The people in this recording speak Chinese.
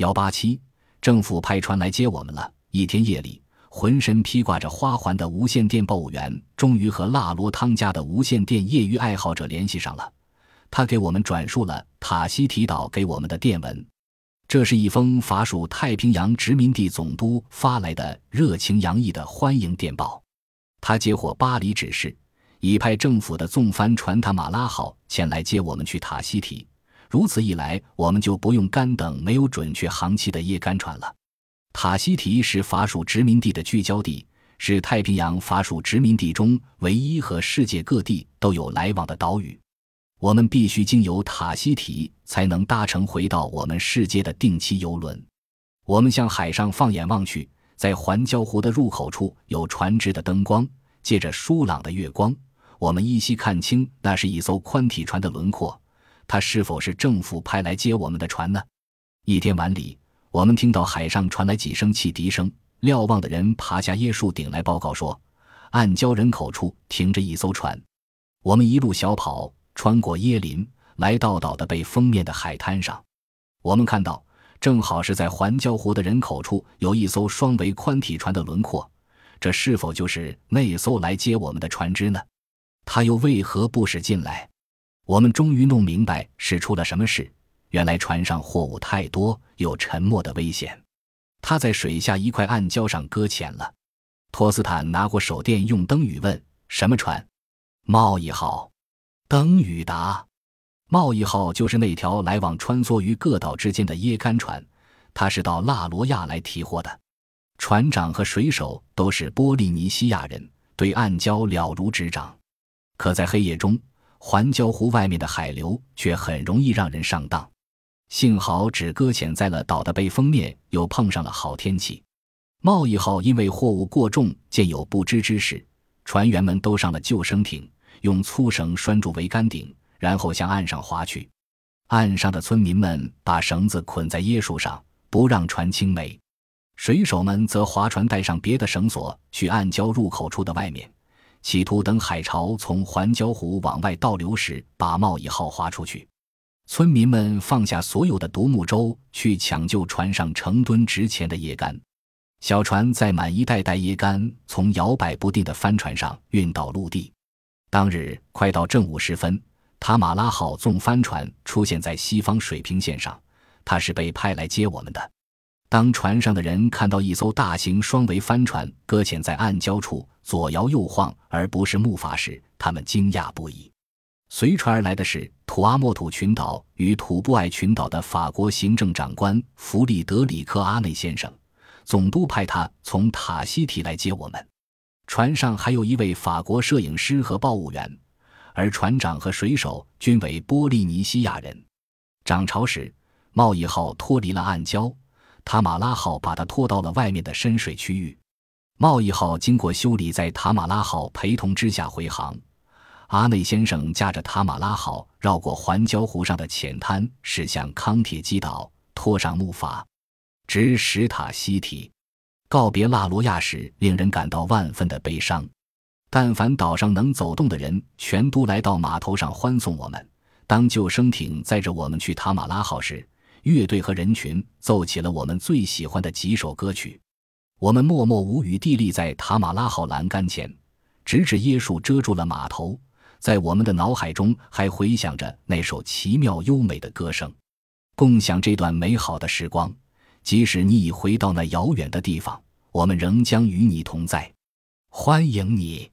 幺八七，政府派船来接我们了。一天夜里，浑身披挂着花环的无线电报务员终于和辣罗汤家的无线电业余爱好者联系上了。他给我们转述了塔希提岛给我们的电文。这是一封法属太平洋殖民地总督发来的热情洋溢的欢迎电报。他接获巴黎指示，已派政府的纵帆船塔马拉号前来接我们去塔希提。如此一来，我们就不用干等没有准确航期的叶干船了。塔希提是法属殖民地的聚焦地，是太平洋法属殖民地中唯一和世界各地都有来往的岛屿。我们必须经由塔希提才能搭乘回到我们世界的定期游轮。我们向海上放眼望去，在环礁湖的入口处有船只的灯光，借着疏朗的月光，我们依稀看清那是一艘宽体船的轮廓。他是否是政府派来接我们的船呢？一天晚里，我们听到海上传来几声汽笛声。瞭望的人爬下椰树顶来报告说，暗礁人口处停着一艘船。我们一路小跑，穿过椰林，来到岛的被封面的海滩上。我们看到，正好是在环礁湖的人口处有一艘双桅宽体船的轮廓。这是否就是那艘来接我们的船只呢？他又为何不驶进来？我们终于弄明白是出了什么事。原来船上货物太多，有沉没的危险。他在水下一块暗礁上搁浅了。托斯坦拿过手电，用灯语问：“什么船？”“贸易号。”灯语答：“贸易号就是那条来往穿梭于各岛之间的椰干船，它是到腊罗亚来提货的。船长和水手都是波利尼西亚人，对暗礁了如指掌。可在黑夜中。”环礁湖外面的海流却很容易让人上当，幸好只搁浅在了岛的背风面，又碰上了好天气。贸易号因为货物过重，见有不知之事，船员们都上了救生艇，用粗绳拴住桅杆顶，然后向岸上划去。岸上的村民们把绳子捆在椰树上，不让船倾没；水手们则划船带上别的绳索，去暗礁入口处的外面。企图等海潮从环礁湖往外倒流时，把贸易号划出去。村民们放下所有的独木舟，去抢救船上成吨值钱的椰干。小船载满一袋袋椰干，从摇摆不定的帆船上运到陆地。当日快到正午时分，塔马拉号纵帆船出现在西方水平线上，它是被派来接我们的。当船上的人看到一艘大型双桅帆船搁浅在暗礁处，左摇右晃，而不是木筏时，他们惊讶不已。随船而来的是土阿莫土群岛与土布艾群岛的法国行政长官弗里德里克·阿内先生，总督派他从塔希提来接我们。船上还有一位法国摄影师和报务员，而船长和水手均为波利尼西亚人。涨潮时，贸易号脱离了暗礁。塔马拉号把它拖到了外面的深水区域，贸易号经过修理，在塔马拉号陪同之下回航。阿内先生驾着塔马拉号绕过环礁湖上的浅滩，驶向康铁基岛，拖上木筏，直史塔西提。告别拉罗亚时，令人感到万分的悲伤。但凡岛上能走动的人，全都来到码头上欢送我们。当救生艇载着我们去塔马拉号时，乐队和人群奏起了我们最喜欢的几首歌曲，我们默默无语地立在塔马拉号栏杆前，直至椰树遮住了码头，在我们的脑海中还回响着那首奇妙优美的歌声。共享这段美好的时光，即使你已回到那遥远的地方，我们仍将与你同在，欢迎你。